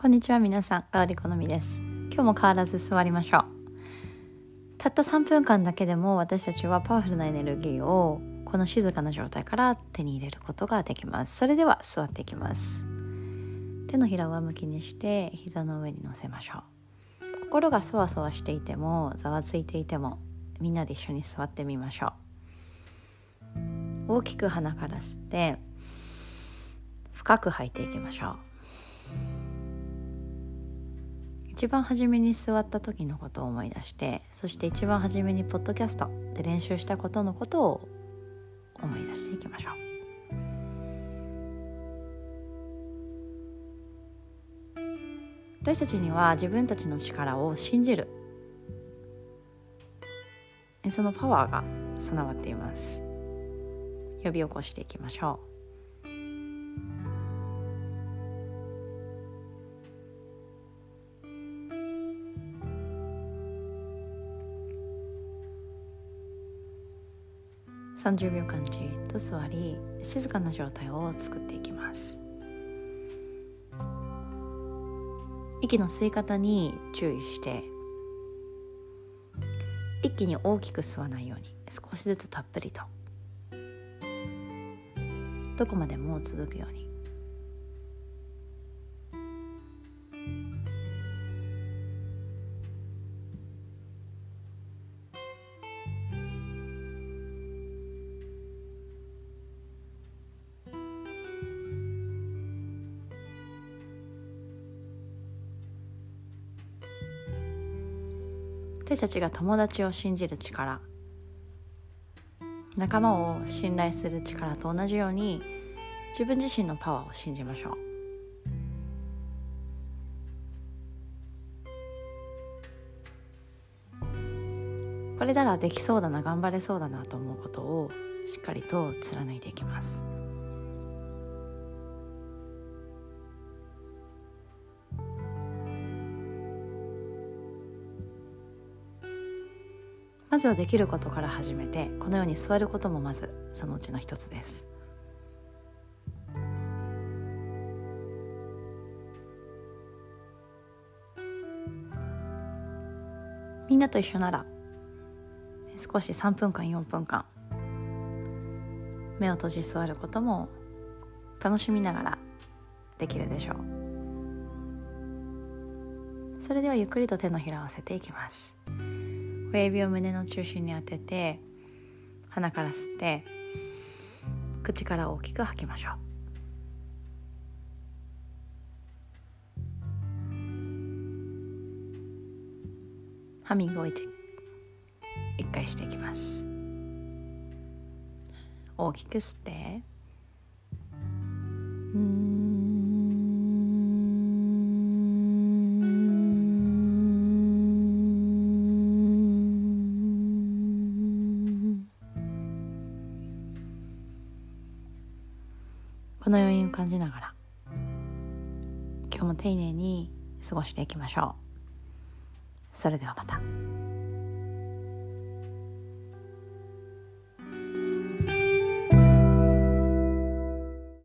こんにちは皆さん、ガーリ好みです。今日も変わらず座りましょう。たった3分間だけでも私たちはパワフルなエネルギーをこの静かな状態から手に入れることができます。それでは座っていきます。手のひらを上向きにして膝の上に乗せましょう。心がそわそわしていてもざわついていてもみんなで一緒に座ってみましょう。大きく鼻から吸って深く吐いていきましょう。一番初めに座った時のことを思い出してそして一番初めにポッドキャストで練習したことのことを思い出していきましょう。私たちには自分たちの力を信じる。そのパワーが備わっています。呼び起こしていきましょう。30秒間じっと座り静かな状態を作っていきます。息の吸い方に注意して一気に大きく吸わないように少しずつたっぷりと。どこまでも続くように。私たちが友達を信じる力。仲間を信頼する力と同じように自分自身のパワーを信じましょう。これならできそうだな頑張れそうだなと思うことをしっかりと貫いていきます。まずはできることから始めてこのように座ることもまずそのうちの一つです。みんなと一緒なら少し3分間4分間目を閉じ座ることも楽しみながらできるでしょう。それではゆっくりと手のひらを合わせていきます。親指を胸の中心に当てて鼻から吸って口から大きく吐きましょう。ハミングを 1, 1回していきます。大きく吸って。うん。この余韻を感じながら今日も丁寧に過ごしていきましょうそれではまた。